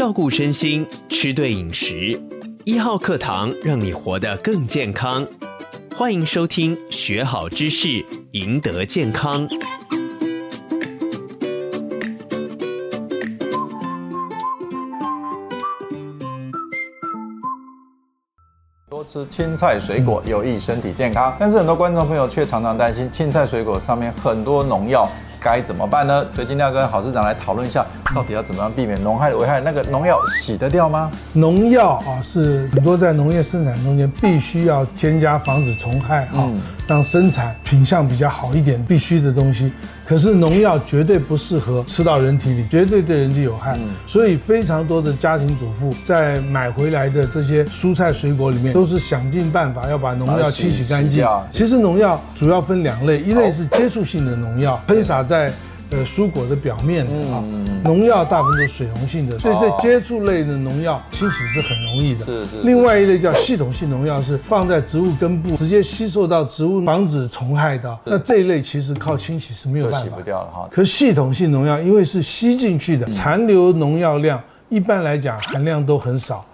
照顾身心，吃对饮食，一号课堂让你活得更健康。欢迎收听，学好知识，赢得健康。多吃青菜水果有益身体健康，但是很多观众朋友却常常担心青菜水果上面很多农药，该怎么办呢？所以今天要跟郝市长来讨论一下，到底要怎么样避免农害的危害？那个农药洗得掉吗？农药啊，是很多在农业生产中间必须要添加防止虫害啊。嗯让生产品相比较好一点，必须的东西。可是农药绝对不适合吃到人体里，绝对对人体有害。嗯，所以非常多的家庭主妇在买回来的这些蔬菜水果里面，都是想尽办法要把农药清洗干净。其实农药主要分两类，一类是接触性的农药，喷洒在。呃，蔬果的表面的啊，农药大部分都是水溶性的，所以这接触类的农药清洗是很容易的。是是。另外一类叫系统性农药，是放在植物根部，直接吸收到植物，防止虫害的。那这一类其实靠清洗是没有办法洗不掉的哈。可系统性农药因为是吸进去的，残留农药量一般来讲含量都很少，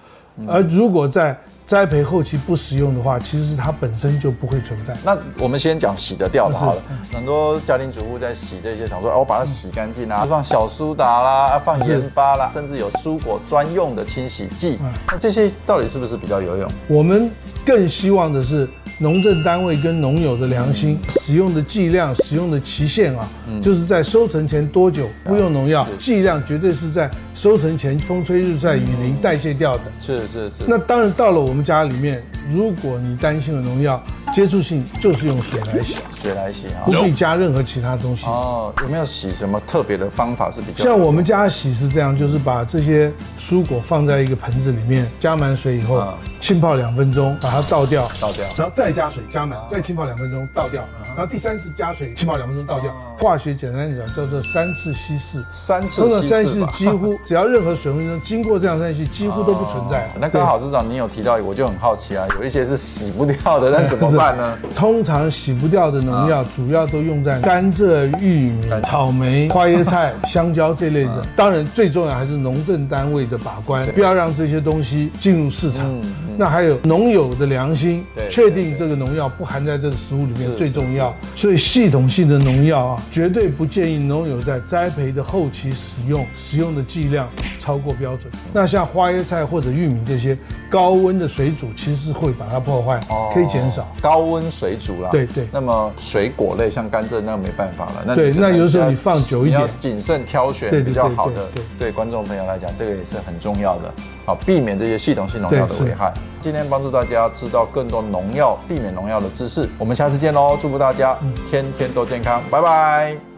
而如果在栽培后期不使用的话，其实它本身就不会存在。那我们先讲洗得掉的好了。很多家庭主妇在洗这些，想说，哦，我把它洗干净啊，放小苏打啦，放盐巴啦，甚至有蔬果专用的清洗剂。那这些到底是不是比较有用？我们更希望的是。农政单位跟农友的良心，使用的剂量、使用的期限啊，就是在收成前多久不用农药，剂量绝对是在收成前风吹日晒雨淋代谢掉的。是是是。那当然到了我们家里面，如果你担心了农药接触性，就是用水来洗，水来洗啊，不必加任何其他东西。哦，有没有洗什么特别的方法是比较？像我们家洗是这样，就是把这些蔬果放在一个盆子里面，加满水以后，浸泡两分钟，把它倒掉，倒掉，然后再。加水加满，再浸泡两分钟倒掉，然后第三次加水浸泡两分钟倒掉。化学简单讲叫做三次稀释，三次稀释。通常三次 几乎只要任何水分中经过这样三次几乎都不存在。那刚好市长你有提到，我就很好奇啊，有一些是洗不掉的，那怎么办呢？通常洗不掉的农药主要都用在甘蔗、玉米、草莓、花椰菜、香蕉这类的。当然最重要还是农政单位的把关，不要让这些东西进入市场。那还有农友的良心，确定。这个农药不含在这个食物里面最重要，所以系统性的农药啊，绝对不建议农友在栽培的后期使用，使用的剂量超过标准。那像花椰菜或者玉米这些高温的水煮，其实是会把它破坏，可以减少高温水煮啦。对对。那么水果类像甘蔗那没办法了，那对，那有时候你放久一点，你要谨慎挑选比较好的。对观众朋友来讲，这个也是很重要的，好避免这些系统性农药的危害。今天帮助大家知道更多农药。避免农药的知识，我们下次见喽！祝福大家天天都健康，拜拜。